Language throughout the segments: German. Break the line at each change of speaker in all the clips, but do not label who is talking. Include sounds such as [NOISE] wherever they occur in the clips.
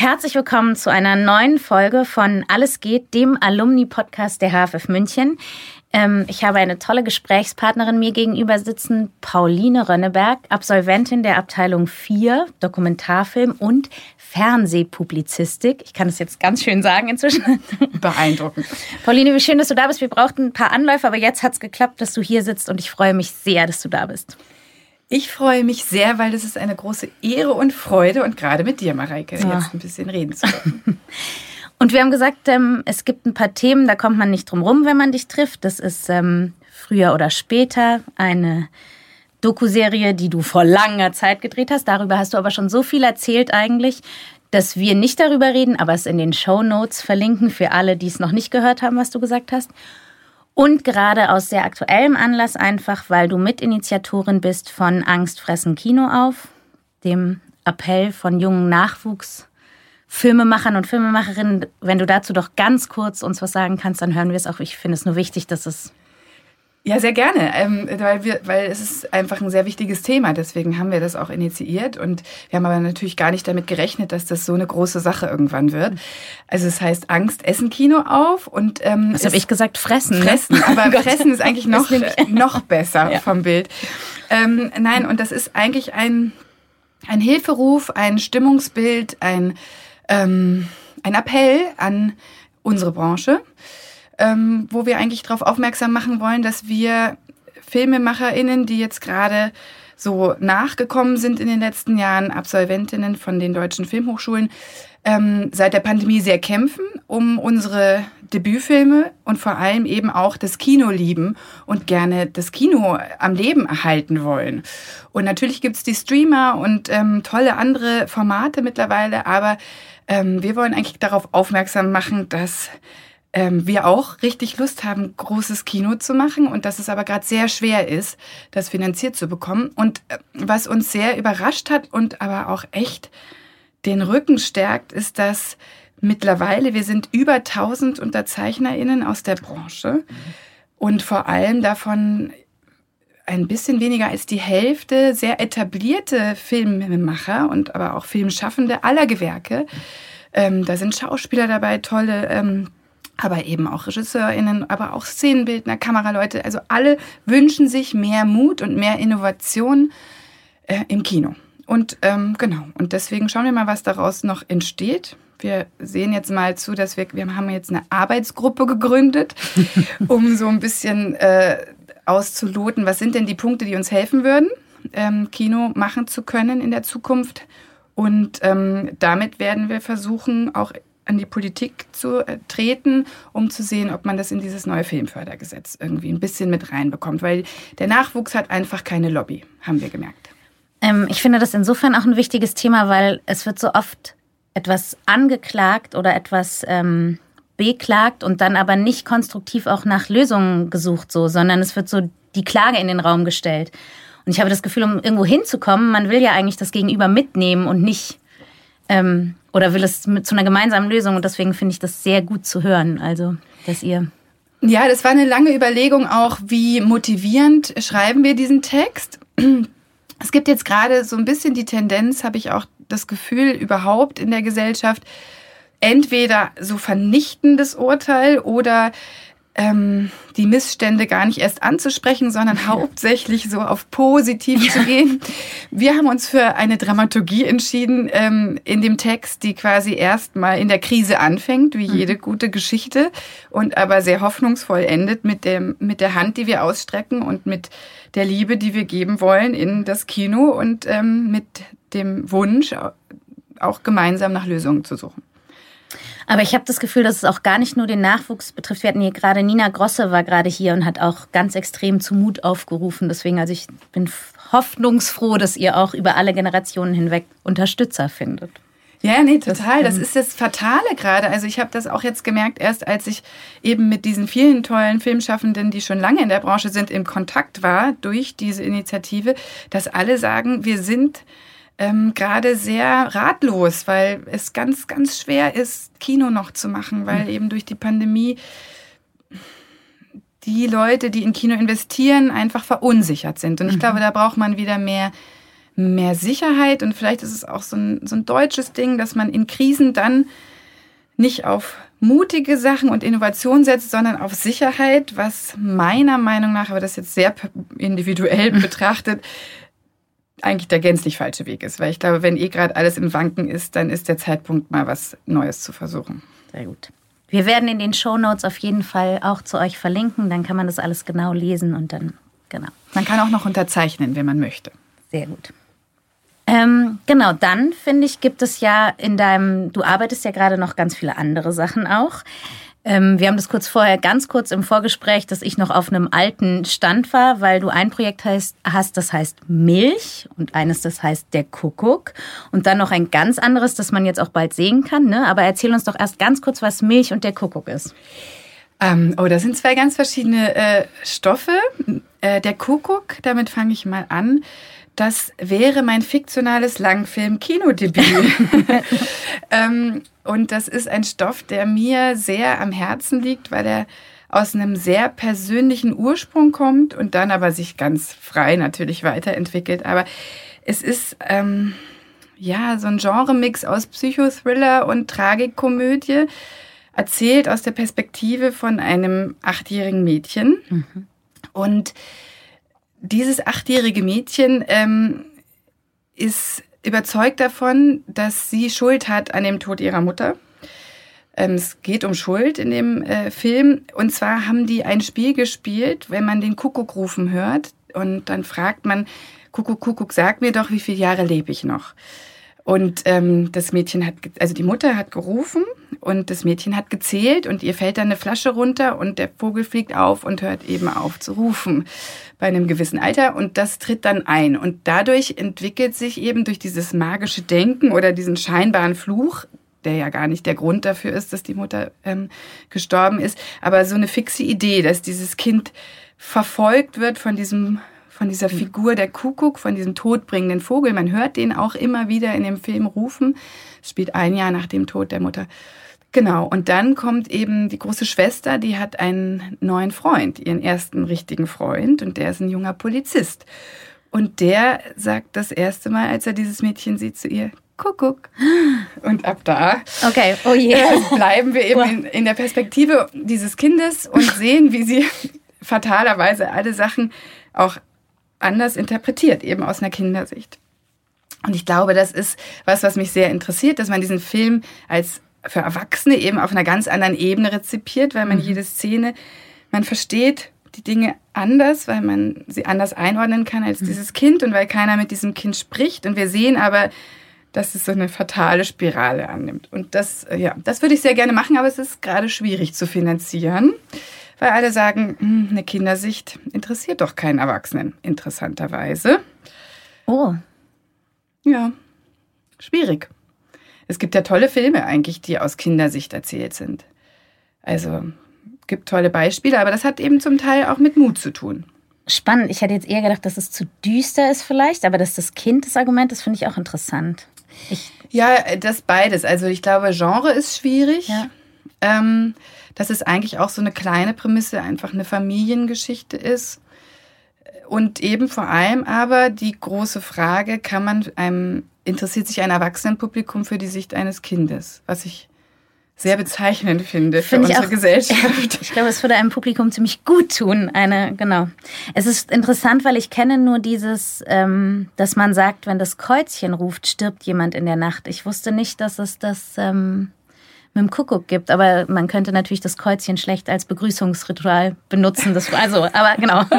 Herzlich willkommen zu einer neuen Folge von Alles geht, dem Alumni-Podcast der HFF München. Ähm, ich habe eine tolle Gesprächspartnerin mir gegenüber sitzen, Pauline Rönneberg, Absolventin der Abteilung 4 Dokumentarfilm und Fernsehpublizistik. Ich kann es jetzt ganz schön sagen inzwischen. [LAUGHS]
Beeindruckend.
Pauline, wie schön, dass du da bist. Wir brauchten ein paar Anläufe, aber jetzt hat es geklappt, dass du hier sitzt und ich freue mich sehr, dass du da bist.
Ich freue mich sehr, weil das ist eine große Ehre und Freude und gerade mit dir, Mareike, ja. jetzt ein bisschen reden zu können. [LAUGHS]
und wir haben gesagt, ähm, es gibt ein paar Themen, da kommt man nicht drum rum, wenn man dich trifft. Das ist ähm, früher oder später eine Doku-Serie, die du vor langer Zeit gedreht hast. Darüber hast du aber schon so viel erzählt eigentlich, dass wir nicht darüber reden, aber es in den Show Notes verlinken für alle, die es noch nicht gehört haben, was du gesagt hast. Und gerade aus sehr aktuellem Anlass einfach, weil du Mitinitiatorin bist von Angst fressen Kino auf, dem Appell von jungen Nachwuchsfilmemachern und Filmemacherinnen. Wenn du dazu doch ganz kurz uns was sagen kannst, dann hören wir es auch. Ich finde es nur wichtig, dass es
ja, sehr gerne, ähm, weil, wir, weil es ist einfach ein sehr wichtiges Thema. Deswegen haben wir das auch initiiert und wir haben aber natürlich gar nicht damit gerechnet, dass das so eine große Sache irgendwann wird. Also es heißt Angst, Essen Kino auf und
ähm, was habe ich gesagt? Fressen.
Ne? Fressen, [LAUGHS] aber oh Fressen ist eigentlich [LAUGHS] noch noch besser ja. vom Bild. Ähm, nein, und das ist eigentlich ein ein Hilferuf, ein Stimmungsbild, ein ähm, ein Appell an unsere Branche ähm, wo wir eigentlich darauf aufmerksam machen wollen, dass wir FilmemacherInnen, die jetzt gerade so nachgekommen sind in den letzten Jahren, Absolventinnen von den deutschen Filmhochschulen, ähm, seit der Pandemie sehr kämpfen, um unsere Debütfilme und vor allem eben auch das Kino lieben und gerne das Kino am Leben erhalten wollen. Und natürlich gibt's die Streamer und ähm, tolle andere Formate mittlerweile, aber ähm, wir wollen eigentlich darauf aufmerksam machen, dass ähm, wir auch richtig Lust haben, großes Kino zu machen und dass es aber gerade sehr schwer ist, das finanziert zu bekommen. Und äh, was uns sehr überrascht hat und aber auch echt den Rücken stärkt, ist, dass mittlerweile wir sind über 1000 UnterzeichnerInnen aus der Branche und vor allem davon ein bisschen weniger als die Hälfte sehr etablierte Filmemacher und aber auch Filmschaffende aller Gewerke. Ähm, da sind Schauspieler dabei, tolle ähm, aber eben auch RegisseurInnen, aber auch Szenenbildner, Kameraleute. Also alle wünschen sich mehr Mut und mehr Innovation äh, im Kino. Und ähm, genau, und deswegen schauen wir mal, was daraus noch entsteht. Wir sehen jetzt mal zu, dass wir, wir haben jetzt eine Arbeitsgruppe gegründet, [LAUGHS] um so ein bisschen äh, auszuloten, was sind denn die Punkte, die uns helfen würden, ähm, Kino machen zu können in der Zukunft. Und ähm, damit werden wir versuchen, auch an die Politik zu äh, treten, um zu sehen, ob man das in dieses neue Filmfördergesetz irgendwie ein bisschen mit reinbekommt. Weil der Nachwuchs hat einfach keine Lobby, haben wir gemerkt.
Ähm, ich finde das insofern auch ein wichtiges Thema, weil es wird so oft etwas angeklagt oder etwas ähm, beklagt und dann aber nicht konstruktiv auch nach Lösungen gesucht, so, sondern es wird so die Klage in den Raum gestellt. Und ich habe das Gefühl, um irgendwo hinzukommen, man will ja eigentlich das Gegenüber mitnehmen und nicht ähm, oder will es mit, zu einer gemeinsamen Lösung und deswegen finde ich das sehr gut zu hören, also dass ihr
ja, das war eine lange Überlegung auch, wie motivierend schreiben wir diesen Text. [CLEARS THROAT] Es gibt jetzt gerade so ein bisschen die Tendenz, habe ich auch das Gefühl, überhaupt in der Gesellschaft, entweder so vernichtendes Urteil oder ähm, die Missstände gar nicht erst anzusprechen, sondern [LAUGHS] hauptsächlich so auf positiv ja. zu gehen. Wir haben uns für eine Dramaturgie entschieden ähm, in dem Text, die quasi erstmal in der Krise anfängt, wie mhm. jede gute Geschichte, und aber sehr hoffnungsvoll endet mit, dem, mit der Hand, die wir ausstrecken und mit der Liebe, die wir geben wollen in das Kino und ähm, mit dem Wunsch, auch gemeinsam nach Lösungen zu suchen.
Aber ich habe das Gefühl, dass es auch gar nicht nur den Nachwuchs betrifft. Wir hatten hier gerade Nina Grosse war gerade hier und hat auch ganz extrem zu Mut aufgerufen. Deswegen, also ich bin hoffnungsfroh, dass ihr auch über alle Generationen hinweg Unterstützer findet.
Ja, nee, total. Das, das ist das Fatale gerade. Also ich habe das auch jetzt gemerkt, erst als ich eben mit diesen vielen tollen Filmschaffenden, die schon lange in der Branche sind, im Kontakt war durch diese Initiative, dass alle sagen, wir sind ähm, gerade sehr ratlos, weil es ganz, ganz schwer ist, Kino noch zu machen, weil mhm. eben durch die Pandemie die Leute, die in Kino investieren, einfach verunsichert sind. Und ich mhm. glaube, da braucht man wieder mehr, mehr Sicherheit. Und vielleicht ist es auch so ein, so ein deutsches Ding, dass man in Krisen dann nicht auf mutige Sachen und Innovation setzt, sondern auf Sicherheit, was meiner Meinung nach, aber das jetzt sehr individuell [LAUGHS] betrachtet, eigentlich der gänzlich falsche Weg ist. Weil ich glaube, wenn eh gerade alles im Wanken ist, dann ist der Zeitpunkt, mal was Neues zu versuchen.
Sehr gut. Wir werden in den Show Notes auf jeden Fall auch zu euch verlinken. Dann kann man das alles genau lesen und dann, genau.
Man kann auch noch unterzeichnen, wenn man möchte.
Sehr gut. Ähm, genau, dann finde ich, gibt es ja in deinem, du arbeitest ja gerade noch ganz viele andere Sachen auch. Ähm, wir haben das kurz vorher, ganz kurz im Vorgespräch, dass ich noch auf einem alten Stand war, weil du ein Projekt heißt, hast, das heißt Milch und eines, das heißt der Kuckuck und dann noch ein ganz anderes, das man jetzt auch bald sehen kann. Ne? Aber erzähl uns doch erst ganz kurz, was Milch und der Kuckuck ist.
Ähm, oh, das sind zwei ganz verschiedene äh, Stoffe. Äh, der Kuckuck, damit fange ich mal an. Das wäre mein fiktionales Langfilm-Kinodebüt. [LAUGHS] ähm, und das ist ein Stoff, der mir sehr am Herzen liegt, weil er aus einem sehr persönlichen Ursprung kommt und dann aber sich ganz frei natürlich weiterentwickelt. Aber es ist ähm, ja so ein Genremix aus Psychothriller und Tragikkomödie, erzählt aus der Perspektive von einem achtjährigen Mädchen. Mhm. Und dieses achtjährige Mädchen ähm, ist überzeugt davon, dass sie Schuld hat an dem Tod ihrer Mutter. Ähm, es geht um Schuld in dem äh, Film. Und zwar haben die ein Spiel gespielt, wenn man den Kuckuck rufen hört. Und dann fragt man, Kuckuck, Kuckuck, sag mir doch, wie viele Jahre lebe ich noch? Und ähm, das Mädchen hat, also die Mutter hat gerufen und das Mädchen hat gezählt und ihr fällt dann eine Flasche runter und der Vogel fliegt auf und hört eben auf zu rufen bei einem gewissen Alter und das tritt dann ein. Und dadurch entwickelt sich eben durch dieses magische Denken oder diesen scheinbaren Fluch, der ja gar nicht der Grund dafür ist, dass die Mutter ähm, gestorben ist, aber so eine fixe Idee, dass dieses Kind verfolgt wird von diesem von dieser mhm. Figur der Kuckuck, von diesem todbringenden Vogel. Man hört den auch immer wieder in dem Film rufen. Es spielt ein Jahr nach dem Tod der Mutter. Genau, und dann kommt eben die große Schwester, die hat einen neuen Freund, ihren ersten richtigen Freund, und der ist ein junger Polizist. Und der sagt das erste Mal, als er dieses Mädchen sieht, zu ihr, Kuckuck. Und ab da
okay. oh yeah. [LAUGHS]
bleiben wir eben in, in der Perspektive dieses Kindes und sehen, wie sie [LAUGHS] fatalerweise alle Sachen auch anders interpretiert, eben aus einer Kindersicht. Und ich glaube, das ist was, was mich sehr interessiert, dass man diesen Film als für Erwachsene eben auf einer ganz anderen Ebene rezipiert, weil man mhm. jede Szene, man versteht die Dinge anders, weil man sie anders einordnen kann als mhm. dieses Kind und weil keiner mit diesem Kind spricht. Und wir sehen aber, dass es so eine fatale Spirale annimmt. Und das, ja, das würde ich sehr gerne machen, aber es ist gerade schwierig zu finanzieren weil alle sagen, hm, eine Kindersicht interessiert doch keinen Erwachsenen, interessanterweise.
Oh.
Ja, schwierig. Es gibt ja tolle Filme eigentlich, die aus Kindersicht erzählt sind. Also gibt tolle Beispiele, aber das hat eben zum Teil auch mit Mut zu tun.
Spannend. Ich hätte jetzt eher gedacht, dass es zu düster ist vielleicht, aber dass das Kind das Argument ist, finde ich auch interessant.
Ich ja, das beides. Also ich glaube, Genre ist schwierig. Ja. Ähm, dass es eigentlich auch so eine kleine Prämisse, einfach eine Familiengeschichte ist. Und eben vor allem aber die große Frage, kann man einem, interessiert sich ein Erwachsenenpublikum für die Sicht eines Kindes? Was ich sehr bezeichnend finde für unsere auch, Gesellschaft.
Ich glaube, es würde einem Publikum ziemlich gut tun. Eine, genau. Es ist interessant, weil ich kenne nur dieses, ähm, dass man sagt, wenn das Kreuzchen ruft, stirbt jemand in der Nacht. Ich wusste nicht, dass es das ähm, mit dem Kuckuck gibt. Aber man könnte natürlich das Kreuzchen schlecht als Begrüßungsritual benutzen. Das, also, aber genau. [LAUGHS]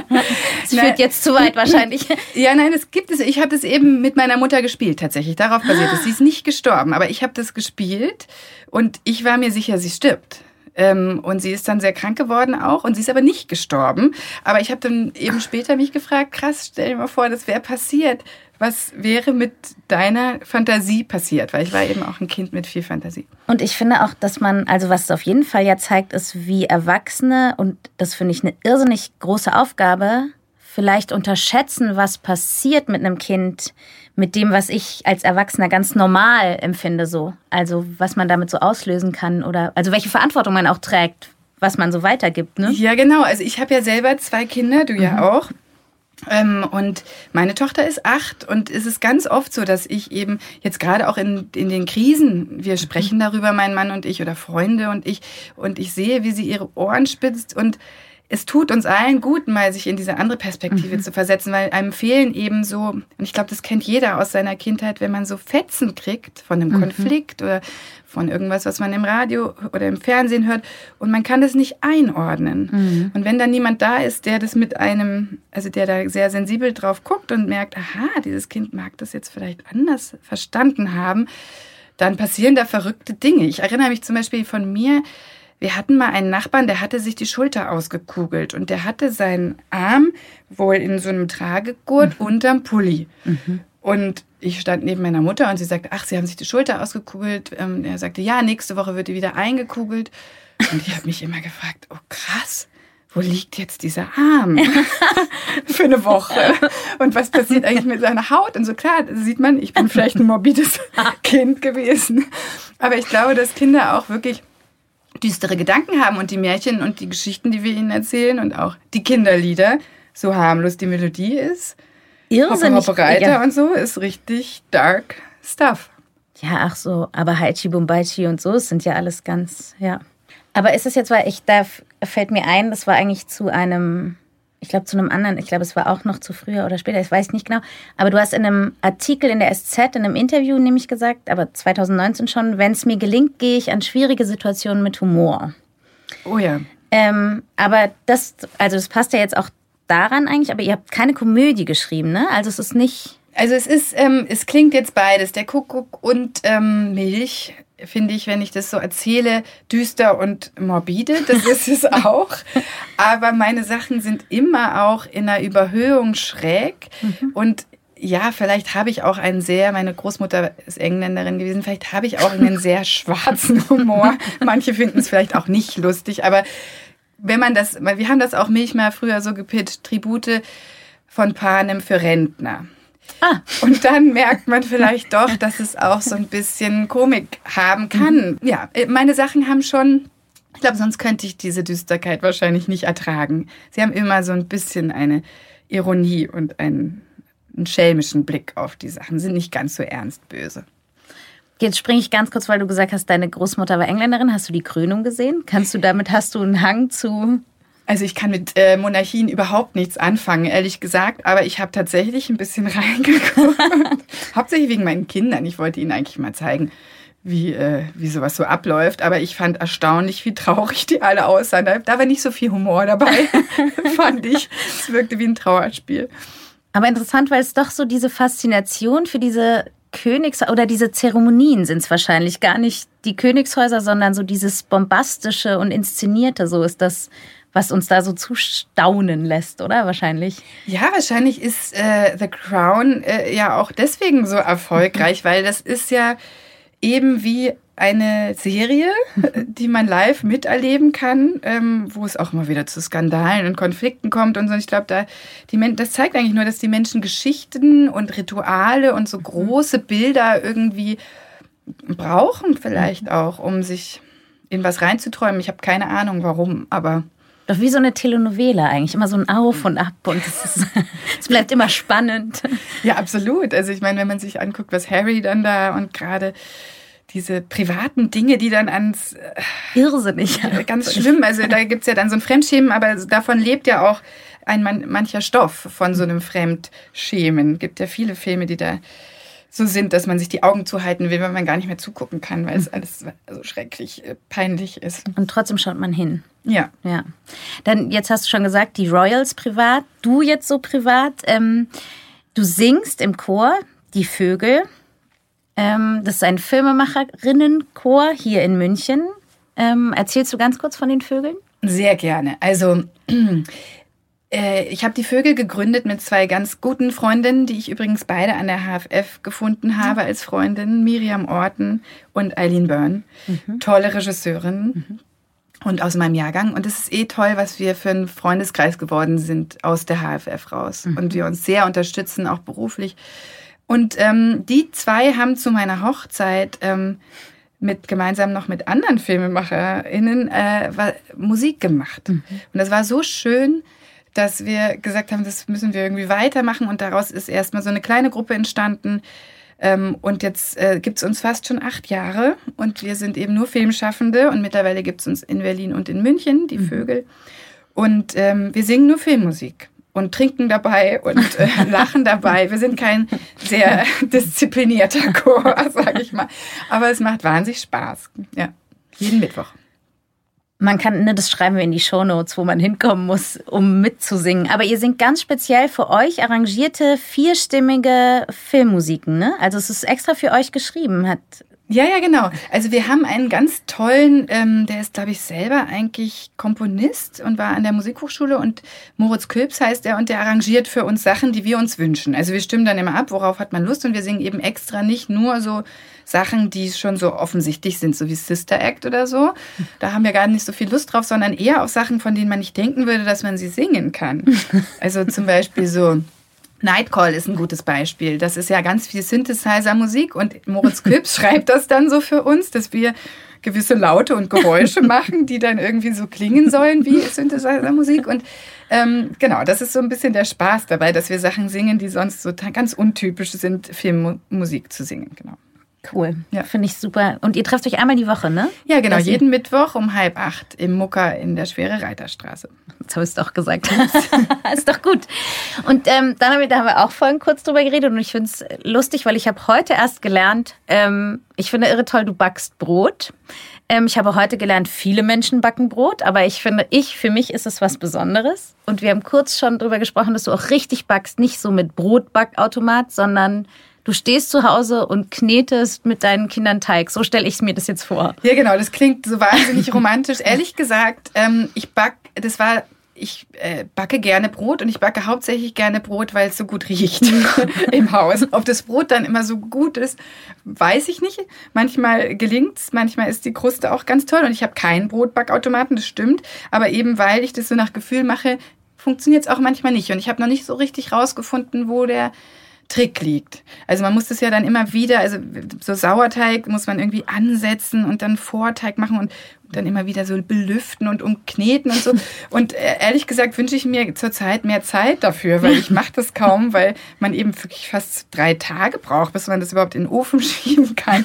Es führt jetzt zu weit wahrscheinlich.
Ja, nein, es gibt es. Ich habe das eben mit meiner Mutter gespielt, tatsächlich. Darauf basiert es. Sie ist nicht gestorben, aber ich habe das gespielt und ich war mir sicher, sie stirbt. Ähm, und sie ist dann sehr krank geworden auch und sie ist aber nicht gestorben. Aber ich habe dann eben später mich gefragt, krass, stell dir mal vor, das wäre passiert was wäre mit deiner Fantasie passiert? Weil ich war eben auch ein Kind mit viel Fantasie.
Und ich finde auch, dass man, also was es auf jeden Fall ja zeigt, ist, wie Erwachsene, und das finde ich eine irrsinnig große Aufgabe, vielleicht unterschätzen, was passiert mit einem Kind, mit dem, was ich als Erwachsener ganz normal empfinde, so. Also, was man damit so auslösen kann oder, also welche Verantwortung man auch trägt, was man so weitergibt, ne?
Ja, genau. Also, ich habe ja selber zwei Kinder, du mhm. ja auch. Ähm, und meine Tochter ist acht und es ist ganz oft so, dass ich eben jetzt gerade auch in, in den Krisen, wir sprechen darüber, mein Mann und ich oder Freunde und ich, und ich sehe, wie sie ihre Ohren spitzt und es tut uns allen gut, mal sich in diese andere Perspektive mhm. zu versetzen, weil einem fehlen eben so, und ich glaube, das kennt jeder aus seiner Kindheit, wenn man so Fetzen kriegt von einem mhm. Konflikt oder von irgendwas, was man im Radio oder im Fernsehen hört und man kann das nicht einordnen. Mhm. Und wenn dann niemand da ist, der das mit einem, also der da sehr sensibel drauf guckt und merkt, aha, dieses Kind mag das jetzt vielleicht anders verstanden haben, dann passieren da verrückte Dinge. Ich erinnere mich zum Beispiel von mir, wir hatten mal einen Nachbarn, der hatte sich die Schulter ausgekugelt und der hatte seinen Arm wohl in so einem Tragegurt mhm. unterm Pulli. Mhm. Und ich stand neben meiner Mutter und sie sagte, ach, Sie haben sich die Schulter ausgekugelt. Ähm, er sagte, ja, nächste Woche wird die wieder eingekugelt. Und ich habe mich immer gefragt, oh krass, wo liegt jetzt dieser Arm [LAUGHS] für eine Woche? Und was passiert eigentlich mit seiner Haut? Und so klar, sieht man, ich bin vielleicht ein morbides [LAUGHS] Kind gewesen. Aber ich glaube, dass Kinder auch wirklich düstere Gedanken haben und die Märchen und die Geschichten, die wir ihnen erzählen und auch die Kinderlieder, so harmlos die Melodie ist. Irrsinnig. Reiter ja. und so ist richtig dark stuff.
Ja, ach so, aber Haichi Bumbaichi und so, es sind ja alles ganz, ja. Aber ist es jetzt, weil ich, da fällt mir ein, das war eigentlich zu einem ich glaube zu einem anderen, ich glaube, es war auch noch zu früher oder später, ich weiß nicht genau. Aber du hast in einem Artikel in der SZ, in einem Interview nämlich gesagt, aber 2019 schon, wenn es mir gelingt, gehe ich an schwierige Situationen mit Humor.
Oh ja.
Ähm, aber das, also das passt ja jetzt auch daran eigentlich, aber ihr habt keine Komödie geschrieben, ne? Also es ist nicht.
Also es ist, ähm, es klingt jetzt beides, der Kuckuck und ähm, Milch finde ich, wenn ich das so erzähle, düster und morbide. Das ist es [LAUGHS] auch. Aber meine Sachen sind immer auch in einer Überhöhung schräg. Mhm. Und ja, vielleicht habe ich auch einen sehr, meine Großmutter ist Engländerin gewesen, vielleicht habe ich auch einen sehr [LAUGHS] schwarzen Humor. Manche finden es vielleicht auch nicht lustig, aber wenn man das, wir haben das auch mich mal früher so gepitcht, Tribute von Panem für Rentner. Ah. Und dann merkt man vielleicht doch, dass es auch so ein bisschen Komik haben kann. Mhm. Ja, meine Sachen haben schon, ich glaube, sonst könnte ich diese Düsterkeit wahrscheinlich nicht ertragen. Sie haben immer so ein bisschen eine Ironie und einen, einen schelmischen Blick auf die Sachen, sind nicht ganz so ernst böse.
Jetzt springe ich ganz kurz, weil du gesagt hast, deine Großmutter war Engländerin. Hast du die Krönung gesehen? Kannst du damit, hast du einen Hang zu
also ich kann mit äh, Monarchien überhaupt nichts anfangen, ehrlich gesagt. Aber ich habe tatsächlich ein bisschen [LAUGHS] reingeguckt. [LAUGHS] Hauptsächlich wegen meinen Kindern. Ich wollte ihnen eigentlich mal zeigen, wie, äh, wie sowas so abläuft. Aber ich fand erstaunlich, wie traurig die alle aussahen. Da, da war nicht so viel Humor dabei, [LAUGHS] fand ich. Es wirkte wie ein Trauerspiel.
Aber interessant, weil es doch so diese Faszination für diese Königs- oder diese Zeremonien sind es wahrscheinlich gar nicht die Königshäuser, sondern so dieses bombastische und inszenierte. So ist das was uns da so zustaunen lässt, oder? Wahrscheinlich.
Ja, wahrscheinlich ist äh, The Crown äh, ja auch deswegen so erfolgreich, [LAUGHS] weil das ist ja eben wie eine Serie, [LAUGHS] die man live miterleben kann, ähm, wo es auch immer wieder zu Skandalen und Konflikten kommt und so. Ich glaube, da die das zeigt eigentlich nur, dass die Menschen Geschichten und Rituale und so mhm. große Bilder irgendwie brauchen, vielleicht mhm. auch, um sich in was reinzuträumen. Ich habe keine Ahnung, warum, aber
doch wie so eine Telenovela eigentlich, immer so ein Auf und Ab und es, ist, [LAUGHS] es bleibt immer spannend.
Ja, absolut. Also ich meine, wenn man sich anguckt, was Harry dann da und gerade diese privaten Dinge, die dann ans... Äh,
Irrsinnig.
Ganz schlimm. Also da gibt es ja dann so ein Fremdschämen, aber davon lebt ja auch ein mancher Stoff von so einem Fremdschämen. Es gibt ja viele Filme, die da so sind, dass man sich die Augen zuhalten will, wenn man gar nicht mehr zugucken kann, weil es hm. alles so schrecklich äh, peinlich ist.
Und trotzdem schaut man hin.
Ja.
Ja. Dann, jetzt hast du schon gesagt, die Royals privat, du jetzt so privat. Ähm, du singst im Chor Die Vögel. Ähm, das ist ein Filmemacherinnenchor hier in München. Ähm, erzählst du ganz kurz von den Vögeln?
Sehr gerne. Also [CLEARS THROAT] Äh, ich habe die Vögel gegründet mit zwei ganz guten Freundinnen, die ich übrigens beide an der HFF gefunden habe als Freundinnen, Miriam Orten und Eileen Byrne. Mhm. Tolle Regisseurin. Mhm. Und aus meinem Jahrgang. Und es ist eh toll, was wir für ein Freundeskreis geworden sind aus der HFF raus. Mhm. Und wir uns sehr unterstützen, auch beruflich. Und ähm, die zwei haben zu meiner Hochzeit ähm, mit gemeinsam noch mit anderen FilmemacherInnen äh, Musik gemacht. Mhm. Und das war so schön, dass wir gesagt haben, das müssen wir irgendwie weitermachen. Und daraus ist erstmal so eine kleine Gruppe entstanden. Ähm, und jetzt äh, gibt es uns fast schon acht Jahre und wir sind eben nur Filmschaffende und mittlerweile gibt es uns in Berlin und in München, die mhm. Vögel. Und ähm, wir singen nur Filmmusik und trinken dabei und äh, [LAUGHS] lachen dabei. Wir sind kein sehr disziplinierter Chor, [LAUGHS] sage ich mal. Aber es macht wahnsinnig Spaß. Ja, jeden Mittwoch.
Man kann, ne, das schreiben wir in die Shownotes, wo man hinkommen muss, um mitzusingen. Aber ihr singt ganz speziell für euch arrangierte vierstimmige Filmmusiken, ne? Also es ist extra für euch geschrieben, hat
ja, ja, genau. Also wir haben einen ganz tollen, ähm, der ist, glaube ich, selber eigentlich Komponist und war an der Musikhochschule und Moritz Külps heißt er und der arrangiert für uns Sachen, die wir uns wünschen. Also wir stimmen dann immer ab, worauf hat man Lust und wir singen eben extra nicht nur so Sachen, die schon so offensichtlich sind, so wie Sister Act oder so. Da haben wir gar nicht so viel Lust drauf, sondern eher auf Sachen, von denen man nicht denken würde, dass man sie singen kann. [LAUGHS] Also zum Beispiel so Nightcall ist ein gutes Beispiel. Das ist ja ganz viel Synthesizer-Musik und Moritz [LAUGHS] Küps schreibt das dann so für uns, dass wir gewisse Laute und Geräusche [LAUGHS] machen, die dann irgendwie so klingen sollen wie Synthesizer-Musik. Und ähm, genau, das ist so ein bisschen der Spaß dabei, dass wir Sachen singen, die sonst so ganz untypisch sind, Filmmusik zu singen. Genau.
Cool. Ja. Finde ich super. Und ihr trefft euch einmal die Woche, ne?
Ja, genau. jeden Mittwoch um halb acht im Mucker in der Schwere Reiterstraße.
Jetzt habe ich es doch gesagt. [LAUGHS] ist doch gut. Und ähm, dann haben wir, da haben wir auch vorhin kurz drüber geredet und ich finde es lustig, weil ich habe heute erst gelernt, ähm, ich finde irre toll, du backst Brot. Ähm, ich habe heute gelernt, viele Menschen backen Brot, aber ich finde, ich, für mich ist es was Besonderes. Und wir haben kurz schon drüber gesprochen, dass du auch richtig backst, nicht so mit Brotbackautomat, sondern Du stehst zu Hause und knetest mit deinen Kindern Teig. So stelle ich mir das jetzt vor.
Ja, genau. Das klingt so wahnsinnig romantisch. [LAUGHS] Ehrlich gesagt, ähm, ich back, das war ich äh, backe gerne Brot und ich backe hauptsächlich gerne Brot, weil es so gut riecht [LAUGHS] im Haus. Ob das Brot dann immer so gut ist, weiß ich nicht. Manchmal gelingt es, manchmal ist die Kruste auch ganz toll und ich habe keinen Brotbackautomaten, das stimmt. Aber eben weil ich das so nach Gefühl mache, funktioniert es auch manchmal nicht. Und ich habe noch nicht so richtig rausgefunden, wo der Trick liegt. Also man muss das ja dann immer wieder, also so Sauerteig muss man irgendwie ansetzen und dann Vorteig machen und dann immer wieder so belüften und umkneten und so. [LAUGHS] Und äh, ehrlich gesagt wünsche ich mir zurzeit mehr Zeit dafür, weil ich mache das kaum, weil man eben wirklich fast drei Tage braucht, bis man das überhaupt in den Ofen [LAUGHS] schieben kann.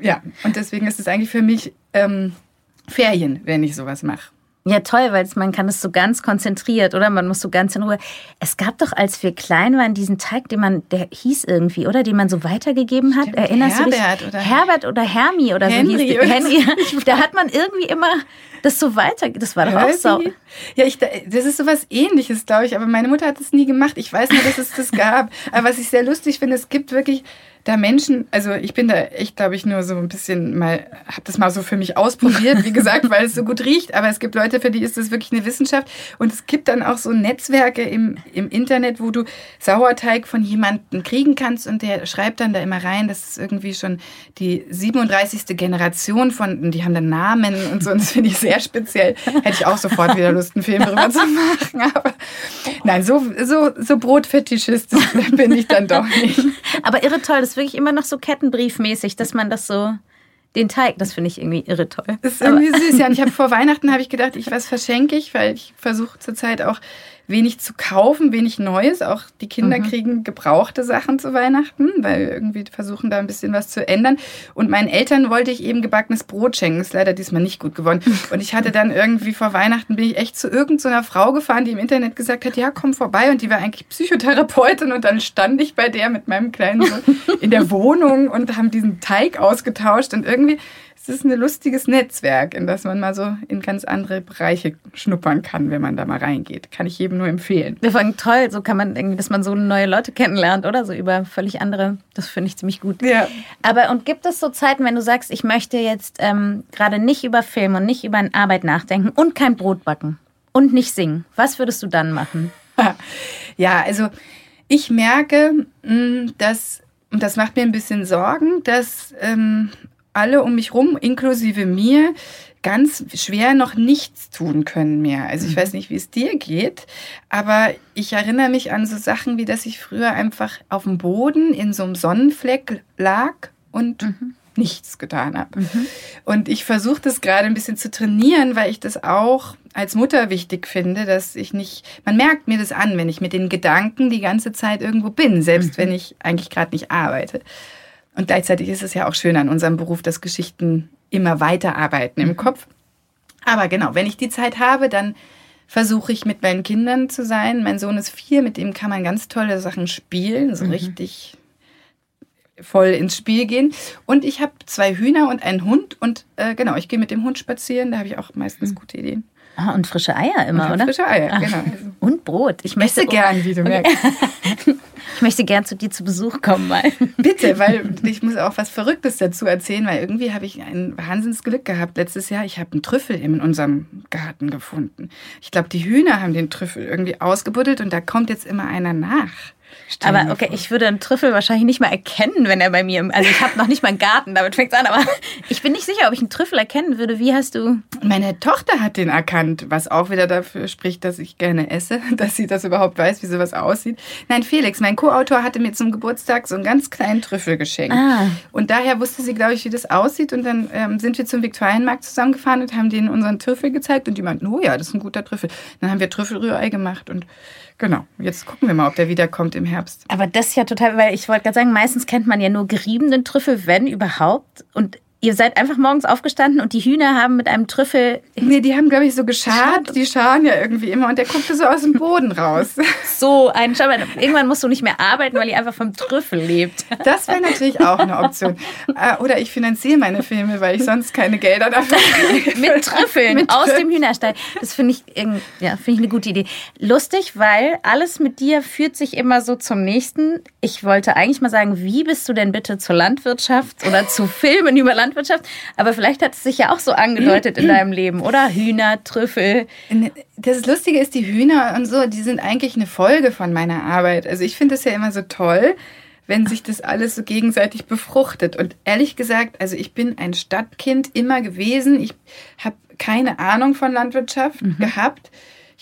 Ja, und deswegen ist es eigentlich für mich ähm, Ferien, wenn ich sowas mache.
Ja, toll, weil man kann es so ganz konzentriert, oder? Man muss so ganz in Ruhe. Es gab doch, als wir klein waren, diesen Teig, den man, der hieß irgendwie, oder? Den man so weitergegeben hat. Stimmt, Erinnerst Herbert du dich? Oder Herbert oder Hermi oder Henry so hieß Henry. [LAUGHS] Da hat man irgendwie immer das so weiter. Das war doch auch so.
Ja, ich, das ist so was ähnliches, glaube ich. Aber meine Mutter hat es nie gemacht. Ich weiß nur, dass es das gab. [LAUGHS] Aber was ich sehr lustig finde, es gibt wirklich da Menschen, also ich bin da echt, glaube ich, nur so ein bisschen mal, habe das mal so für mich ausprobiert, wie gesagt, weil es so gut riecht, aber es gibt Leute, für die ist das wirklich eine Wissenschaft und es gibt dann auch so Netzwerke im, im Internet, wo du Sauerteig von jemandem kriegen kannst und der schreibt dann da immer rein, das ist irgendwie schon die 37. Generation von, die haben dann Namen und so und das finde ich sehr speziell. Hätte ich auch sofort wieder Lust, einen Film darüber zu machen, aber nein, so, so, so Brotfetischist [LAUGHS] bin ich dann doch nicht.
Aber irre toll, das wirklich immer noch so Kettenbriefmäßig, dass man das so den Teig, das finde ich irgendwie irre toll.
Das ist irgendwie süß, ja. Und ich habe vor Weihnachten habe ich gedacht, ich was verschenke ich, weil ich versuche zurzeit auch wenig zu kaufen, wenig Neues. Auch die Kinder mhm. kriegen gebrauchte Sachen zu Weihnachten, weil irgendwie versuchen da ein bisschen was zu ändern. Und meinen Eltern wollte ich eben gebackenes Brot schenken. Ist leider diesmal nicht gut geworden. [LAUGHS] Und ich hatte dann irgendwie vor Weihnachten bin ich echt zu irgendeiner Frau gefahren, die im Internet gesagt hat, ja, komm vorbei. Und die war eigentlich Psychotherapeutin. Und dann stand ich bei der mit meinem kleinen Sohn in der [LAUGHS] Wohnung und haben diesen Teig ausgetauscht. Und irgendwie es ist ein lustiges Netzwerk, in das man mal so in ganz andere Bereiche schnuppern kann, wenn man da mal reingeht. Kann ich jedem nur empfehlen.
Wir fanden toll, so kann man irgendwie, dass man so neue Leute kennenlernt, oder? So über völlig andere. Das finde ich ziemlich gut. Ja. Aber und gibt es so Zeiten, wenn du sagst, ich möchte jetzt ähm, gerade nicht über Film und nicht über Arbeit nachdenken und kein Brot backen? und nicht singen. Was würdest du dann machen? [LAUGHS]
Ja, also ich merke, mm, dass, und das macht mir ein bisschen Sorgen, dass ähm, alle um mich rum, inklusive mir, ganz schwer noch nichts tun können mehr. Also ich mhm. weiß nicht, wie es dir geht, aber ich erinnere mich an so Sachen, wie dass ich früher einfach auf dem Boden in so einem Sonnenfleck lag und mhm. nichts getan habe. Mhm. Und ich versuche das gerade ein bisschen zu trainieren, weil ich das auch als Mutter wichtig finde, dass ich nicht, man merkt mir das an, wenn ich mit den Gedanken die ganze Zeit irgendwo bin, selbst mhm. wenn ich eigentlich gerade nicht arbeite. Und gleichzeitig ist es ja auch schön an unserem Beruf, dass Geschichten immer weiterarbeiten im. Kopf. Aber genau, wenn ich die Zeit habe, dann versuche ich mit meinen Kindern zu sein. Mein Sohn ist vier, mit dem kann man ganz tolle Sachen spielen, so mhm. richtig voll ins Spiel gehen. Und ich habe zwei Hühner und einen Hund und äh, genau, ich gehe mit dem Hund spazieren, da habe ich auch meistens mhm. gute Ideen.
Ah, und frische Eier immer, oder?
Frische Eier,
Ach,
genau.
Und Brot.
Ich möchte gern, wie du merkst. [LAUGHS]
ich möchte gern zu dir zu Besuch kommen mal.
Bitte, weil ich muss auch was Verrücktes dazu erzählen, weil irgendwie habe ich ein Wahnsinnsglück gehabt letztes Jahr. Ich habe einen Trüffel in unserem Garten gefunden. Ich glaube, die Hühner haben den Trüffel irgendwie ausgebuddelt und da kommt jetzt immer einer nach.
Aber okay, ich würde einen Trüffel wahrscheinlich nicht mal erkennen, wenn er bei mir. Im, also ich habe noch nicht mal einen Garten, damit fängt es an. Aber [LAUGHS] ich bin nicht sicher, ob ich einen Trüffel erkennen würde. Wie hast du?
Meine Tochter hat den erkannt, was auch wieder dafür spricht, dass ich gerne esse, [LAUGHS] dass sie das überhaupt weiß, wie sowas aussieht. Nein, Felix, mein Co-Autor, hatte mir zum Geburtstag so einen ganz kleinen Trüffel geschenkt. Ah. Und daher wusste sie, glaube ich, wie das aussieht. Und dann ähm, sind wir zum Viktualienmarkt zusammengefahren und haben denen unseren Trüffel gezeigt. Und die meinten, oh ja, das ist ein guter Trüffel. Dann haben wir Trüffelrührei gemacht und Genau. Jetzt gucken wir mal, ob der wiederkommt im Herbst.
Aber das ist ja total, weil ich wollte gerade sagen, meistens kennt man ja nur geriebenen Trüffel, wenn überhaupt. Und Ihr seid einfach morgens aufgestanden und die Hühner haben mit einem Trüffel.
Nee, die haben, glaube ich, so geschart. Die scharen ja irgendwie immer und der guckte so aus dem Boden raus. [LAUGHS]
so ein Schau Irgendwann musst du nicht mehr arbeiten, weil ihr einfach vom Trüffel lebt.
Das wäre natürlich auch eine Option. Äh, oder ich finanziere meine Filme, weil ich sonst keine Gelder dafür
habe. mit Trüffeln mit aus dem Hühnerstall. Das finde ich, ja, find ich eine gute Idee. Lustig, weil alles mit dir führt sich immer so zum nächsten. Ich wollte eigentlich mal sagen, wie bist du denn bitte zur Landwirtschaft oder zu Filmen über Landwirtschaft? Landwirtschaft, aber vielleicht hat es sich ja auch so angedeutet in deinem Leben, oder? Hühner, Trüffel.
Das Lustige ist, die Hühner und so, die sind eigentlich eine Folge von meiner Arbeit. Also ich finde es ja immer so toll, wenn sich das alles so gegenseitig befruchtet. Und ehrlich gesagt, also ich bin ein Stadtkind immer gewesen. Ich habe keine Ahnung von Landwirtschaft mhm. gehabt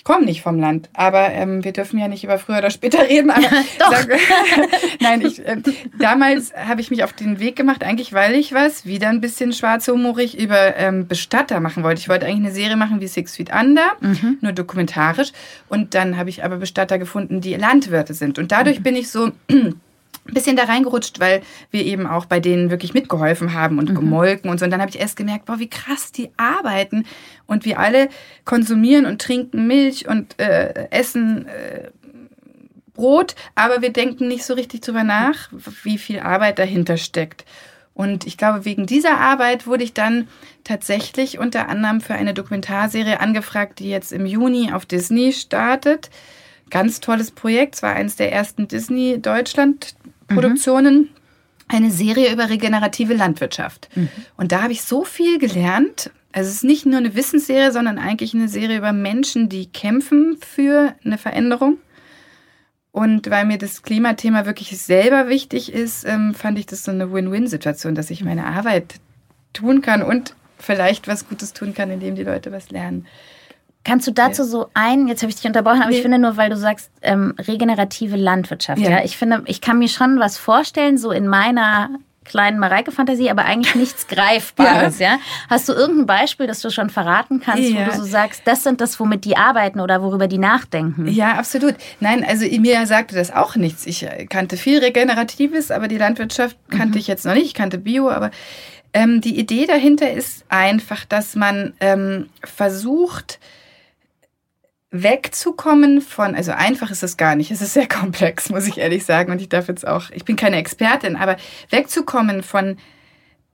komme nicht vom Land, aber ähm, wir dürfen ja nicht über früher oder später [LAUGHS] reden. Aber
Doch. Sag, [LAUGHS]
nein, ich, äh, damals habe ich mich auf den Weg gemacht, eigentlich weil ich was wieder ein bisschen schwarzhumorig über ähm, Bestatter machen wollte. Ich wollte eigentlich eine Serie machen wie Six Feet Under, mhm. nur dokumentarisch. Und dann habe ich aber Bestatter gefunden, die Landwirte sind. Und dadurch mhm. bin ich so [CLEARS THROAT] bisschen da reingerutscht, weil wir eben auch bei denen wirklich mitgeholfen haben und mhm. gemolken und so. Und dann habe ich erst gemerkt, boah, wie krass die arbeiten. Und wir alle konsumieren und trinken Milch und äh, essen äh, Brot, aber wir denken nicht so richtig drüber nach, wie viel Arbeit dahinter steckt. Und ich glaube, wegen dieser Arbeit wurde ich dann tatsächlich unter anderem für eine Dokumentarserie angefragt, die jetzt im Juni auf Disney startet. Ganz tolles Projekt. Es war eines der ersten Disney Deutschland Produktionen. Mhm. Eine Serie über regenerative Landwirtschaft. Mhm. Und da habe ich so viel gelernt. Also es ist nicht nur eine Wissensserie, sondern eigentlich eine Serie über Menschen, die kämpfen für eine Veränderung. Und weil mir das Klimathema wirklich selber wichtig ist, ähm, fand ich das so eine Win-Win-Situation, dass ich meine Arbeit tun kann und vielleicht was Gutes tun kann, indem die Leute was lernen.
Kannst du dazu ja. so ein, jetzt habe ich dich unterbrochen, aber nee. ich finde nur, weil du sagst, ähm, regenerative Landwirtschaft, ja. ja. Ich finde, ich kann mir schon was vorstellen, so in meiner kleinen Mareike-Fantasie, aber eigentlich nichts [LAUGHS] Greifbares, ja. ja. Hast du irgendein Beispiel, das du schon verraten kannst, wo du so sagst, das sind das, womit die arbeiten oder worüber die nachdenken?
Ja, absolut. Nein, also mir sagte das auch nichts. Ich kannte viel Regeneratives, aber die Landwirtschaft kannte mhm. ich jetzt noch nicht. Ich kannte Bio, aber ähm, die Idee dahinter ist einfach, dass man ähm, versucht, wegzukommen von, also einfach ist es gar nicht, es ist sehr [LAUGHS] komplex, muss ich ehrlich sagen. Und ich darf jetzt auch, ich bin keine Expertin, aber wegzukommen von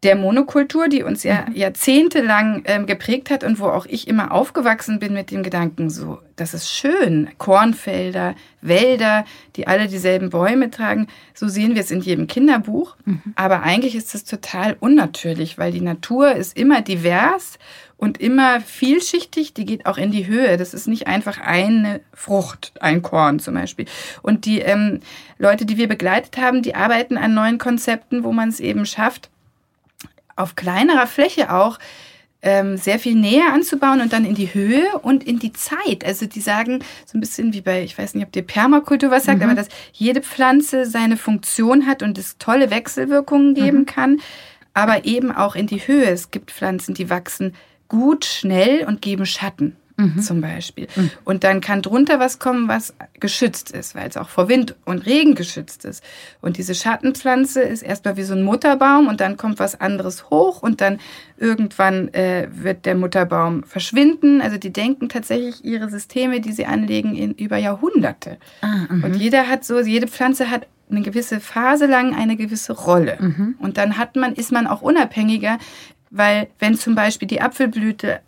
der Monokultur, die uns ja mhm. jahrzehntelang ähm, geprägt hat und wo auch ich immer aufgewachsen bin mit dem Gedanken, so, das ist schön, Kornfelder, Wälder, die alle dieselben Bäume tragen, so sehen wir es in jedem Kinderbuch. Mhm. Aber eigentlich ist das total unnatürlich, weil die Natur ist immer divers und immer vielschichtig, die geht auch in die Höhe. Das ist nicht einfach eine Frucht, ein Korn zum Beispiel. Und die ähm, Leute, die wir begleitet haben, die arbeiten an neuen Konzepten, wo man es eben schafft, auf kleinerer Fläche auch ähm, sehr viel näher anzubauen und dann in die Höhe und in die Zeit. Also die sagen so ein bisschen wie bei, ich weiß nicht, ob dir Permakultur was sagt, mhm. aber dass jede Pflanze seine Funktion hat und es tolle Wechselwirkungen geben mhm. kann, aber eben auch in die Höhe. Es gibt Pflanzen, die wachsen gut, schnell und geben Schatten mhm. zum Beispiel. Mhm. Und dann kann drunter was kommen, was geschützt ist, weil es auch vor Wind und Regen geschützt ist. Und diese Schattenpflanze ist erstmal wie so ein Mutterbaum und dann kommt was anderes hoch und dann irgendwann äh, wird der Mutterbaum verschwinden. Also die denken tatsächlich ihre Systeme, die sie anlegen, in über Jahrhunderte. Ah, und jeder hat so, jede Pflanze hat eine gewisse Phase lang eine gewisse Rolle. Mhm. Und dann hat man, ist man auch unabhängiger, weil wenn zum Beispiel die Apfelblüte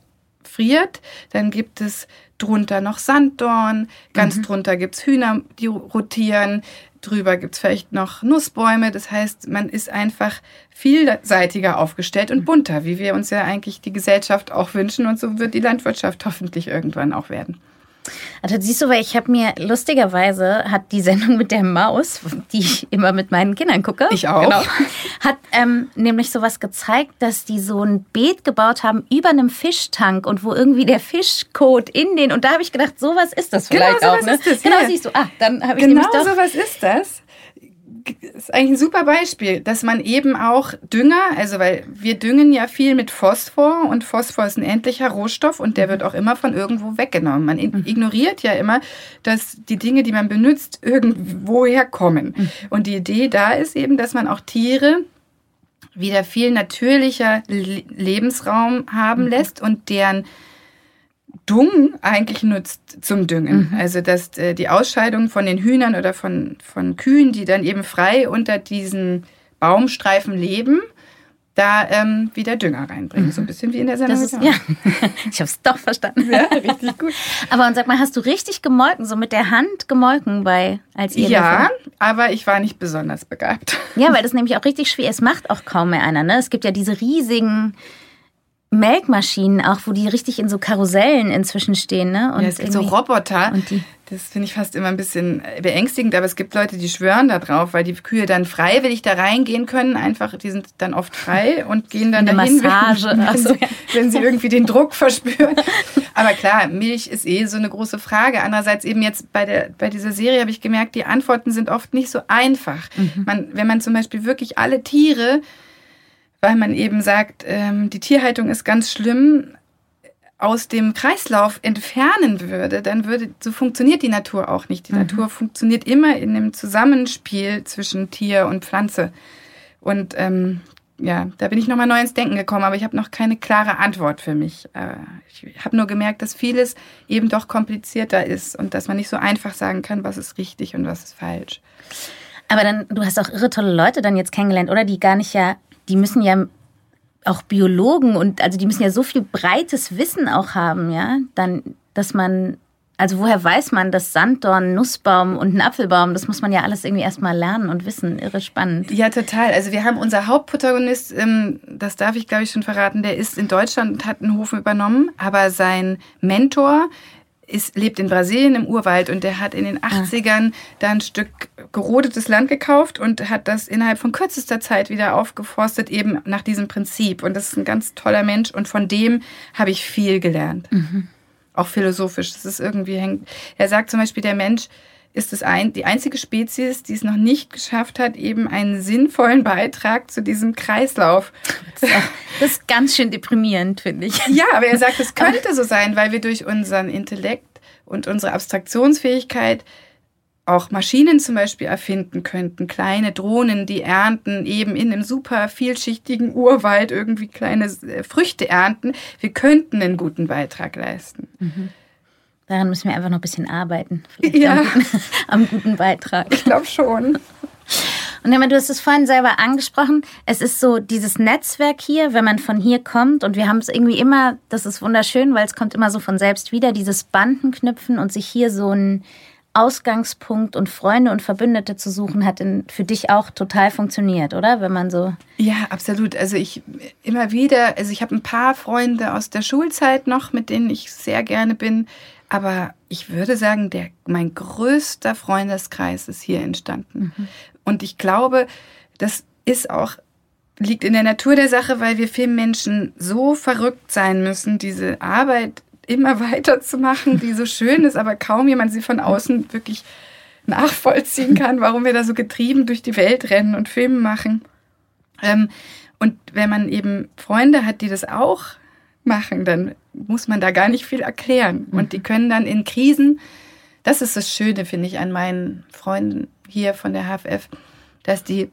friert, dann gibt es drunter noch Sanddorn, ganz mhm. drunter gibt es Hühner, die rotieren, drüber gibt es vielleicht noch Nussbäume. Das heißt, man ist einfach vielseitiger aufgestellt und bunter, wie wir uns ja eigentlich die Gesellschaft auch wünschen. Und so wird die Landwirtschaft hoffentlich irgendwann auch werden.
Also siehst du, weil ich habe mir lustigerweise hat die Sendung mit der Maus, die ich immer mit meinen Kindern gucke,
ich auch, genau,
hat ähm, nämlich sowas gezeigt, dass die so ein Beet gebaut haben über einem Fischtank und wo irgendwie der Fischkot in den und da habe ich gedacht, sowas ist das genau vielleicht genau, auch, ne? Ist das, genau, ja. siehst du, ah, dann habe ich
genau
nämlich doch,
sowas ist das ist eigentlich ein super Beispiel, dass man eben auch Dünger, also weil wir düngen ja viel mit Phosphor und Phosphor ist ein endlicher Rohstoff und der wird auch immer von irgendwo weggenommen. Man mhm. ignoriert ja immer, dass die Dinge, die man benutzt, irgendwoher kommen. Mhm. Und die Idee da ist eben, dass man auch Tiere wieder viel natürlicher Lebensraum haben mhm. lässt und deren Dung eigentlich nutzt zum Düngen. Mhm. Also dass äh, die Ausscheidung von den Hühnern oder von, von Kühen, die dann eben frei unter diesen Baumstreifen leben, da ähm, wieder Dünger reinbringen. Mhm. So ein bisschen wie in der Sendung.
Ist, ja, [LAUGHS] ich habe es doch verstanden. Ja, richtig gut. aber und sag mal, hast du richtig gemolken, so mit der Hand gemolken bei als ihr
Ja, aber ich war nicht besonders begabt.
Ja, weil das nämlich auch richtig schwer. Es macht auch kaum mehr einer. Ne? Es gibt ja diese riesigen Melkmaschinen auch, wo die richtig in so Karussellen inzwischen stehen, ne?
Und ja, es gibt so Roboter. Das finde ich fast immer ein bisschen beängstigend, aber es gibt Leute, die schwören da drauf, weil die Kühe dann freiwillig da reingehen können. Einfach, die sind dann oft frei und gehen dann Eine dahin, Massage. [LAUGHS] Wenn, wenn, sie, wenn sie irgendwie den Druck verspüren. Aber klar, Milch ist eh so eine große Frage. Andererseits eben jetzt bei, der, bei dieser Serie habe ich gemerkt, die Antworten sind oft nicht so einfach. Mhm. Man, wenn man zum Beispiel wirklich alle Tiere weil man eben sagt, ähm, die Tierhaltung ist ganz schlimm, aus dem Kreislauf entfernen würde, dann würde, so funktioniert die Natur auch nicht. Die mhm. Natur funktioniert immer in einem Zusammenspiel zwischen Tier und Pflanze. Und ähm, ja, da bin ich nochmal neu ins Denken gekommen, aber ich habe noch keine klare Antwort für mich. Äh, ich habe nur gemerkt, dass vieles eben doch komplizierter ist und dass man nicht so einfach sagen kann, was ist richtig und was ist falsch.
Aber dann, du hast auch irre tolle Leute dann jetzt kennengelernt, oder? Die gar nicht ja die müssen ja auch Biologen und also die müssen ja so viel breites Wissen auch haben, ja, dann, dass man, also woher weiß man, dass Sanddorn, Nussbaum und ein Apfelbaum, das muss man ja alles irgendwie erstmal lernen und wissen, irre spannend.
Ja, total. Also wir haben unser Hauptprotagonist, ähm, das darf ich glaube ich schon verraten, der ist in Deutschland und hat einen Hof übernommen, aber sein Mentor ist, lebt in Brasilien im Urwald und der hat in den 80ern ah. da ein Stück gerodetes Land gekauft und hat das innerhalb von kürzester Zeit wieder aufgeforstet, eben nach diesem Prinzip. Und das ist ein ganz toller Mensch und von dem habe ich viel gelernt. Mhm. Auch philosophisch. Das ist irgendwie hängt. Er sagt zum Beispiel, der Mensch ist es ein, die einzige Spezies, die es noch nicht geschafft hat, eben einen sinnvollen Beitrag zu diesem Kreislauf.
Das ist, auch, das ist ganz schön deprimierend, finde ich.
Ja, aber er sagt, es könnte so sein, weil wir durch unseren Intellekt und unsere Abstraktionsfähigkeit auch Maschinen zum Beispiel erfinden könnten, kleine Drohnen, die ernten, eben in einem super vielschichtigen Urwald irgendwie kleine äh, Früchte ernten. Wir könnten einen guten Beitrag leisten. Mhm.
Daran müssen wir einfach noch ein bisschen arbeiten. Ja. Am guten, [LAUGHS] am guten Beitrag.
Ich glaube schon.
Und du hast es vorhin selber angesprochen, es ist so dieses Netzwerk hier, wenn man von hier kommt und wir haben es irgendwie immer, das ist wunderschön, weil es kommt immer so von selbst wieder, dieses Bandenknüpfen und sich hier so ein Ausgangspunkt und Freunde und Verbündete zu suchen, hat in, für dich auch total funktioniert, oder? Wenn man so.
Ja, absolut. Also ich immer wieder, also ich habe ein paar Freunde aus der Schulzeit noch, mit denen ich sehr gerne bin. Aber ich würde sagen, der, mein größter Freundeskreis ist hier entstanden. Mhm. Und ich glaube, das ist auch, liegt in der Natur der Sache, weil wir Filmmenschen so verrückt sein müssen, diese Arbeit immer [LAUGHS] weiter zu machen, die so schön ist, aber kaum jemand sie von außen wirklich nachvollziehen kann, warum wir da so getrieben durch die Welt rennen und Filme machen. Ähm, und wenn man eben Freunde hat, die das auch machen, dann muss man da gar nicht viel erklären. Und die können dann in Krisen, das ist das Schöne, finde ich, an meinen Freunden hier von der HFF, dass die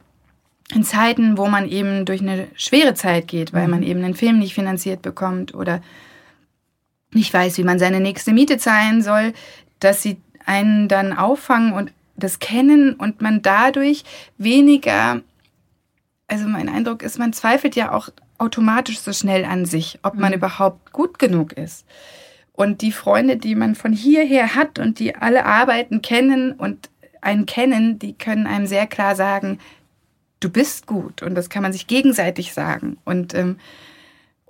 in Zeiten, wo man eben durch eine schwere Zeit geht, weil man mhm. eben einen Film nicht finanziert bekommt oder nicht weiß, wie man seine nächste Miete zahlen soll, dass sie einen dann auffangen und das kennen und man dadurch weniger, also mein Eindruck ist, man zweifelt ja auch automatisch so schnell an sich, ob man mhm. überhaupt gut genug ist. Und die Freunde, die man von hierher hat und die alle Arbeiten kennen und einen kennen, die können einem sehr klar sagen, du bist gut. Und das kann man sich gegenseitig sagen. Und ähm,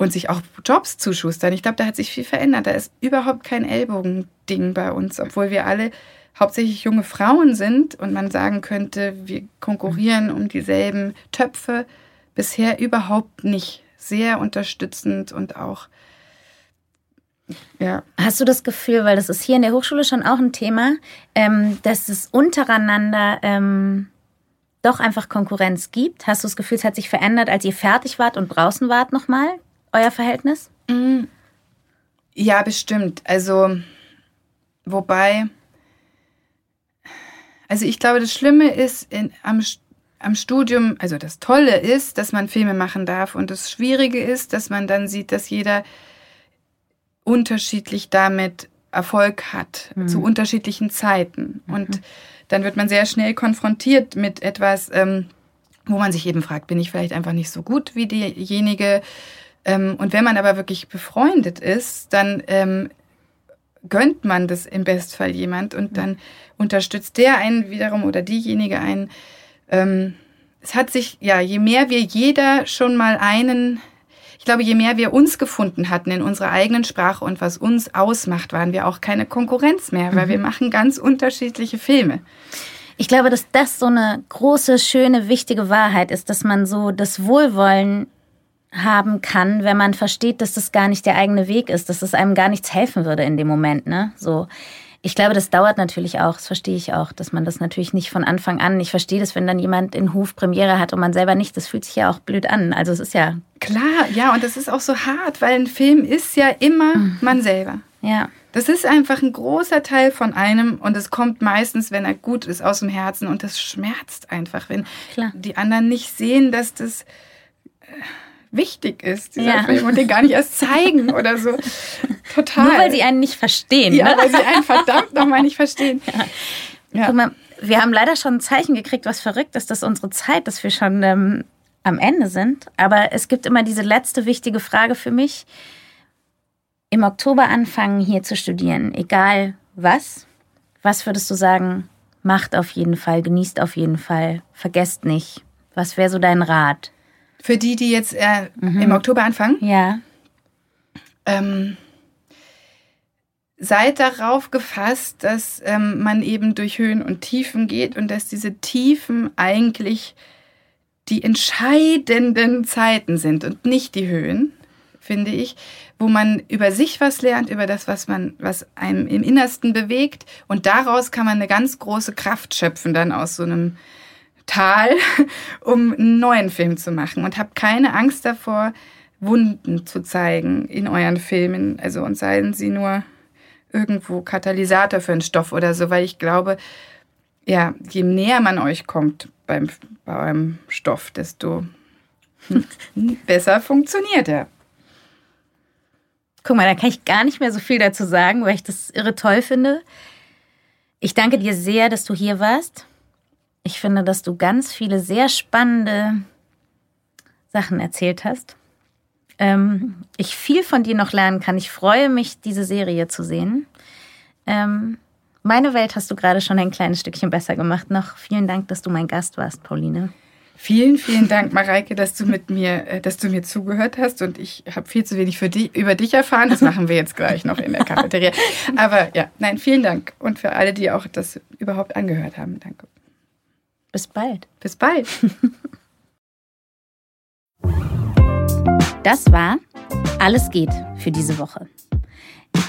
und sich auch Jobs zuschustern. Ich glaube, da hat sich viel verändert. Da ist überhaupt kein Ellbogending bei uns, obwohl wir alle hauptsächlich junge Frauen sind und man sagen könnte, wir konkurrieren um dieselben Töpfe. Bisher überhaupt nicht. Sehr unterstützend und auch
ja. Hast du das Gefühl, weil das ist hier in der Hochschule schon auch ein Thema, ähm, dass es untereinander ähm, doch einfach Konkurrenz gibt? Hast du das Gefühl, es hat sich verändert, als ihr fertig wart und draußen wart nochmal? euer Verhältnis? Mm.
Ja, bestimmt. Also, wobei, also ich glaube, das Schlimme ist in, am, am Studium, also das Tolle ist, dass man Filme machen darf und das Schwierige ist, dass man dann sieht, dass jeder unterschiedlich damit Erfolg hat, mhm. zu unterschiedlichen Zeiten. Mhm. Und dann wird man sehr schnell konfrontiert mit etwas, ähm, wo man sich eben fragt, bin ich vielleicht einfach nicht so gut wie diejenige, ähm, und wenn man aber wirklich befreundet ist, dann ähm, gönnt man das im Bestfall jemand und dann unterstützt der einen wiederum oder diejenige einen. Ähm, es hat sich, ja, je mehr wir jeder schon mal einen, ich glaube, je mehr wir uns gefunden hatten in unserer eigenen Sprache und was uns ausmacht, waren wir auch keine Konkurrenz mehr, weil mhm. wir machen ganz unterschiedliche Filme.
Ich glaube, dass das so eine große, schöne, wichtige Wahrheit ist, dass man so das Wohlwollen haben kann, wenn man versteht, dass das gar nicht der eigene Weg ist, dass es einem gar nichts helfen würde in dem Moment, ne? So. Ich glaube, das dauert natürlich auch, das verstehe ich auch, dass man das natürlich nicht von Anfang an, ich verstehe das, wenn dann jemand in Huf Premiere hat und man selber nicht, das fühlt sich ja auch blöd an. Also es ist ja.
Klar, ja, und das ist auch so hart, weil ein Film ist ja immer mhm. man selber.
Ja.
Das ist einfach ein großer Teil von einem und es kommt meistens, wenn er gut ist, aus dem Herzen und das schmerzt einfach, wenn Klar. die anderen nicht sehen, dass das äh, wichtig ist, dieser ja. Film, und den gar nicht erst zeigen oder so. [LAUGHS] Total.
Nur weil sie einen nicht verstehen.
Ja, ne? weil sie einen verdammt nochmal nicht verstehen. [LAUGHS]
Ja. Ja. Guck mal, wir haben leider schon ein Zeichen gekriegt, was verrückt ist, dass unsere Zeit, dass wir schon ähm, am Ende sind. Aber es gibt immer diese letzte wichtige Frage für mich. Im Oktober anfangen, hier zu studieren, egal was. Was würdest du sagen, macht auf jeden Fall, genießt auf jeden Fall, vergesst nicht. Was wäre so dein Rat?
Für die, die jetzt äh, mhm. im Oktober anfangen?
Ja.
Ähm, seid darauf gefasst, dass ähm, man eben durch Höhen und Tiefen geht und dass diese Tiefen eigentlich die entscheidenden Zeiten sind und nicht die Höhen, finde ich, wo man über sich was lernt, über das, was man, was einem im Innersten bewegt und daraus kann man eine ganz große Kraft schöpfen dann aus so einem Tal, [LAUGHS] um einen neuen Film zu machen und habt keine Angst davor, Wunden zu zeigen in euren Filmen. Also und seien sie nur irgendwo Katalysator für einen Stoff oder so, weil ich glaube, ja, je näher man euch kommt beim, bei Stoff, desto [LAUGHS] besser funktioniert er.
Guck mal, da kann ich gar nicht mehr so viel dazu sagen, weil ich das irre toll finde. Ich danke dir sehr, dass du hier warst. Ich finde, dass du ganz viele sehr spannende Sachen erzählt hast. Ähm, ich viel von dir noch lernen kann. Ich freue mich, diese Serie zu sehen. Ähm, meine Welt hast du gerade schon ein kleines Stückchen besser gemacht. Noch vielen Dank, dass du mein Gast warst, Pauline.
Vielen, vielen Dank, Mareike, dass du mit mir, äh, dass du mir zugehört hast und ich habe viel zu wenig dich, über dich erfahren. Das machen wir jetzt gleich noch in der Cafeteria. Aber ja, nein, vielen Dank und für alle, die auch das überhaupt angehört haben. Danke.
Bis bald.
Bis bald. [LAUGHS]
Das war Alles geht für diese Woche.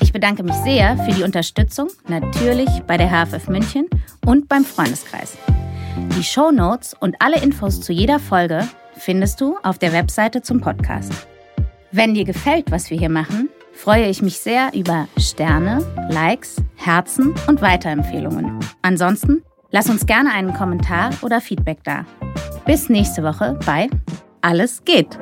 Ich bedanke mich sehr für die Unterstützung, natürlich bei der HFF München und beim Freundeskreis. Die Show Notes und alle Infos zu jeder Folge findest du auf der Webseite zum Podcast. Wenn dir gefällt, was wir hier machen, freue ich mich sehr über Sterne, Likes, Herzen und Weiterempfehlungen. Ansonsten lass uns gerne einen Kommentar oder Feedback da. Bis nächste Woche bei Alles geht.